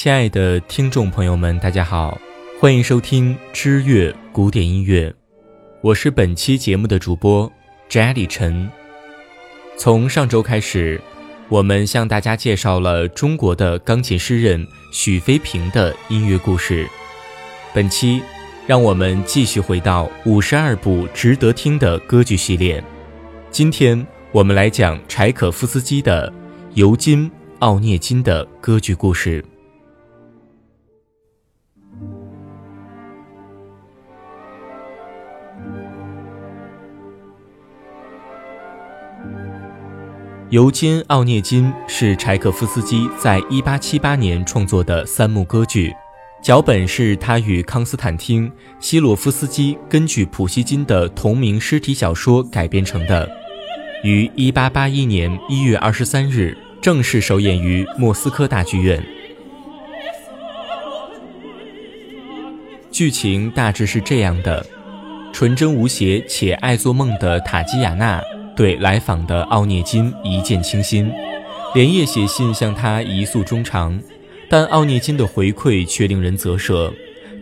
亲爱的听众朋友们，大家好，欢迎收听知乐古典音乐，我是本期节目的主播 Jelly 陈。从上周开始，我们向大家介绍了中国的钢琴诗人许飞平的音乐故事。本期，让我们继续回到五十二部值得听的歌剧系列。今天我们来讲柴可夫斯基的《尤金·奥涅金》的歌剧故事。尤金·奥涅金是柴可夫斯基在1878年创作的三幕歌剧，脚本是他与康斯坦丁·希洛夫斯基根据普希金的同名诗体小说改编成的，于1881年1月23日正式首演于莫斯科大剧院。剧情大致是这样的：纯真无邪且爱做梦的塔基亚娜。对来访的奥涅金一见倾心，连夜写信向他一诉衷肠，但奥涅金的回馈却令人啧舌。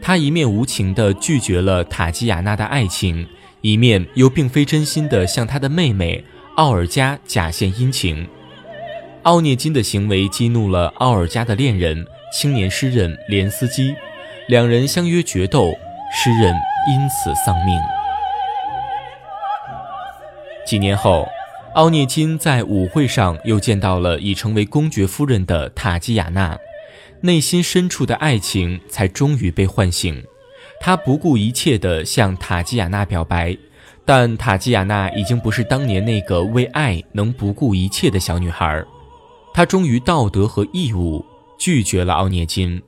他一面无情地拒绝了塔基亚娜的爱情，一面又并非真心地向他的妹妹奥尔加假献殷勤。奥涅金的行为激怒了奥尔加的恋人青年诗人连斯基，两人相约决斗，诗人因此丧命。几年后，奥涅金在舞会上又见到了已成为公爵夫人的塔基亚娜，内心深处的爱情才终于被唤醒。他不顾一切地向塔基亚娜表白，但塔基亚娜已经不是当年那个为爱能不顾一切的小女孩。她忠于道德和义务，拒绝了奥涅金。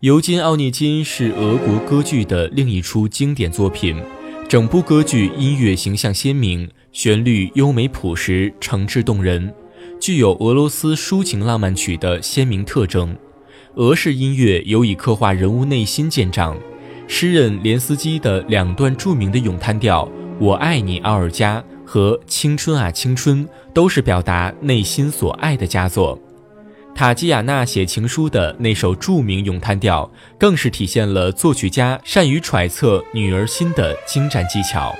尤金·奥涅金是俄国歌剧的另一出经典作品，整部歌剧音乐形象鲜明，旋律优美朴实，诚挚动人，具有俄罗斯抒情浪漫曲的鲜明特征。俄式音乐尤以刻画人物内心见长，诗人连斯基的两段著名的咏叹调《我爱你，奥尔加》和《青春啊青春》都是表达内心所爱的佳作。塔基亚娜写情书的那首著名咏叹调，更是体现了作曲家善于揣测女儿心的精湛技巧。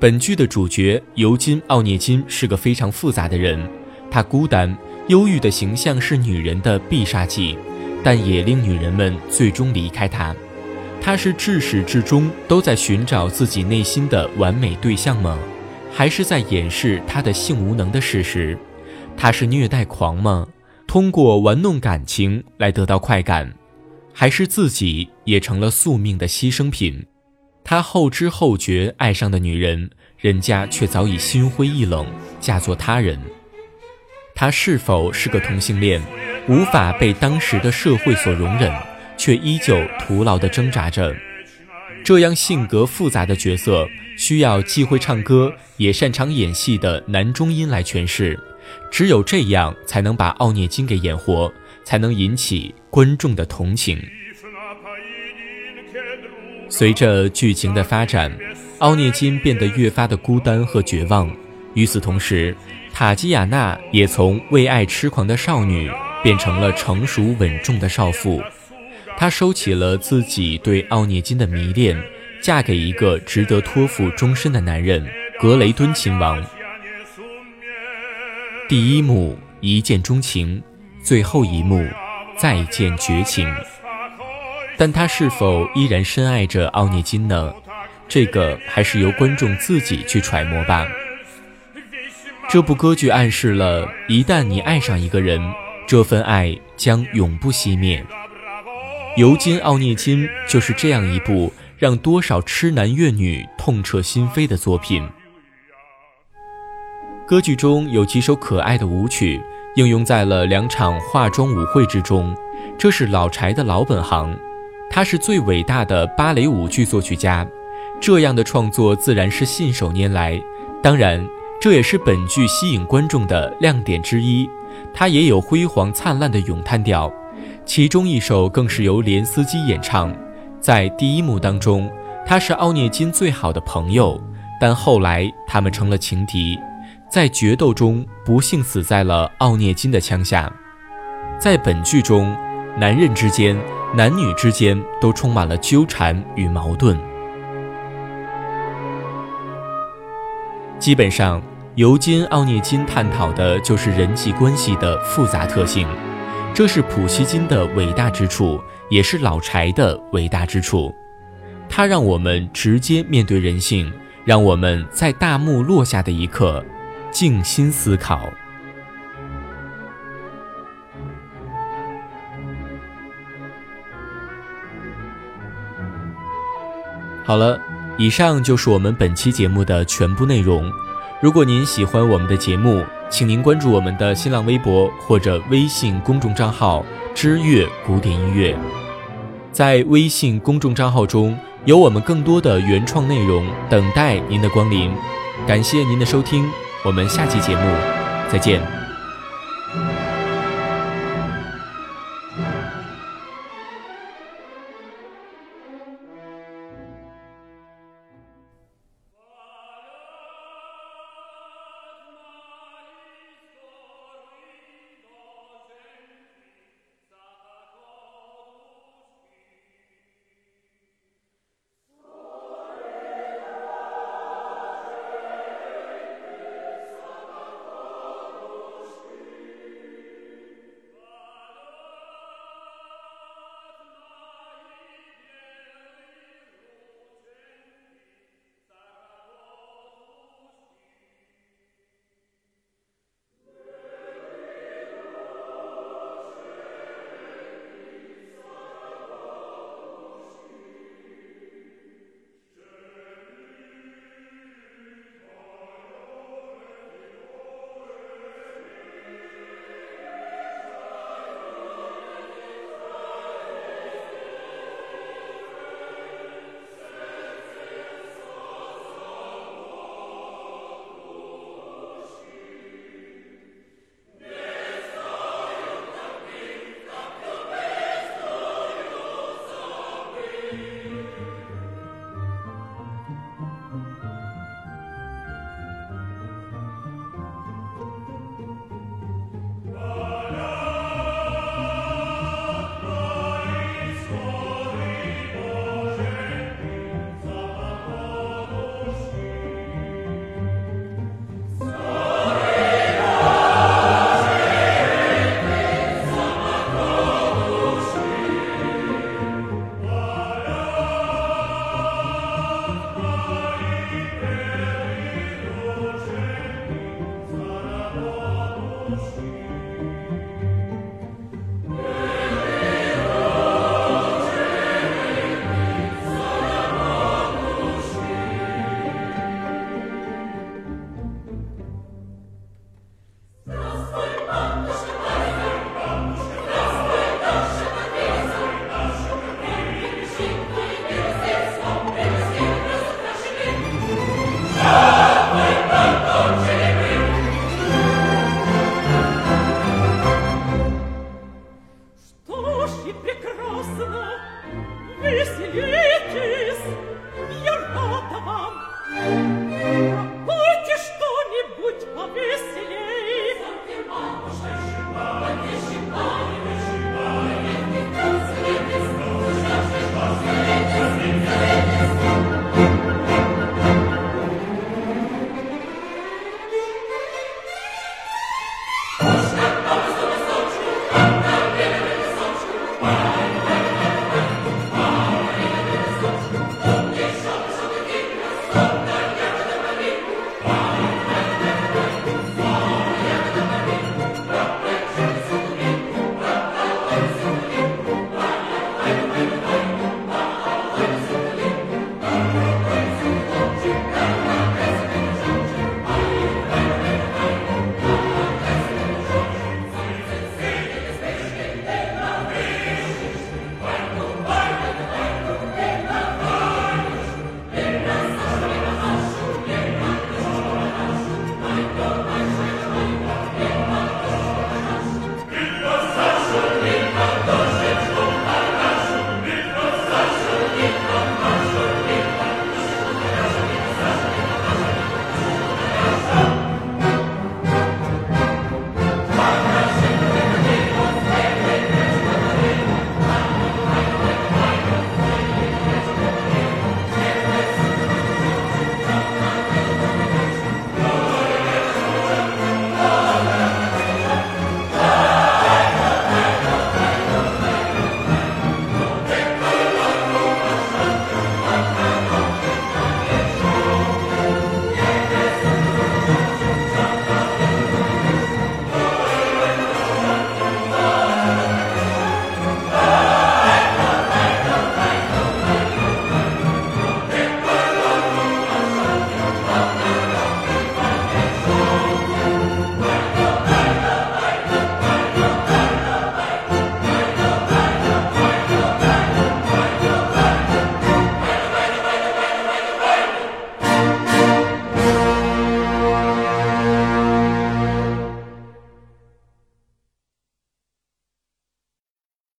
本剧的主角尤金·奥涅金是个非常复杂的人，他孤单、忧郁的形象是女人的必杀技。但也令女人们最终离开他。他是至始至终都在寻找自己内心的完美对象吗？还是在掩饰他的性无能的事实？他是虐待狂吗？通过玩弄感情来得到快感，还是自己也成了宿命的牺牲品？他后知后觉爱上的女人，人家却早已心灰意冷，嫁作他人。他是否是个同性恋？无法被当时的社会所容忍，却依旧徒劳地挣扎着。这样性格复杂的角色，需要既会唱歌也擅长演戏的男中音来诠释。只有这样，才能把奥涅金给演活，才能引起观众的同情。随着剧情的发展，奥涅金变得越发的孤单和绝望。与此同时，塔基亚娜也从为爱痴狂的少女。变成了成熟稳重的少妇，她收起了自己对奥涅金的迷恋，嫁给一个值得托付终身的男人——格雷敦亲王。第一幕一见钟情，最后一幕再见绝情。但他是否依然深爱着奥涅金呢？这个还是由观众自己去揣摩吧。这部歌剧暗示了，一旦你爱上一个人。这份爱将永不熄灭。尤金·奥涅金就是这样一部让多少痴男怨女痛彻心扉的作品。歌剧中有几首可爱的舞曲，应用在了两场化妆舞会之中，这是老柴的老本行。他是最伟大的芭蕾舞剧作曲家，这样的创作自然是信手拈来。当然。这也是本剧吸引观众的亮点之一。它也有辉煌灿烂的咏叹调，其中一首更是由连斯基演唱。在第一幕当中，他是奥涅金最好的朋友，但后来他们成了情敌，在决斗中不幸死在了奥涅金的枪下。在本剧中，男人之间、男女之间都充满了纠缠与矛盾。基本上，尤金·奥涅金探讨的就是人际关系的复杂特性，这是普希金的伟大之处，也是老柴的伟大之处。他让我们直接面对人性，让我们在大幕落下的一刻，静心思考。好了，以上就是我们本期节目的全部内容。如果您喜欢我们的节目，请您关注我们的新浪微博或者微信公众账号“知乐古典音乐”。在微信公众账号中有我们更多的原创内容等待您的光临。感谢您的收听，我们下期节目再见。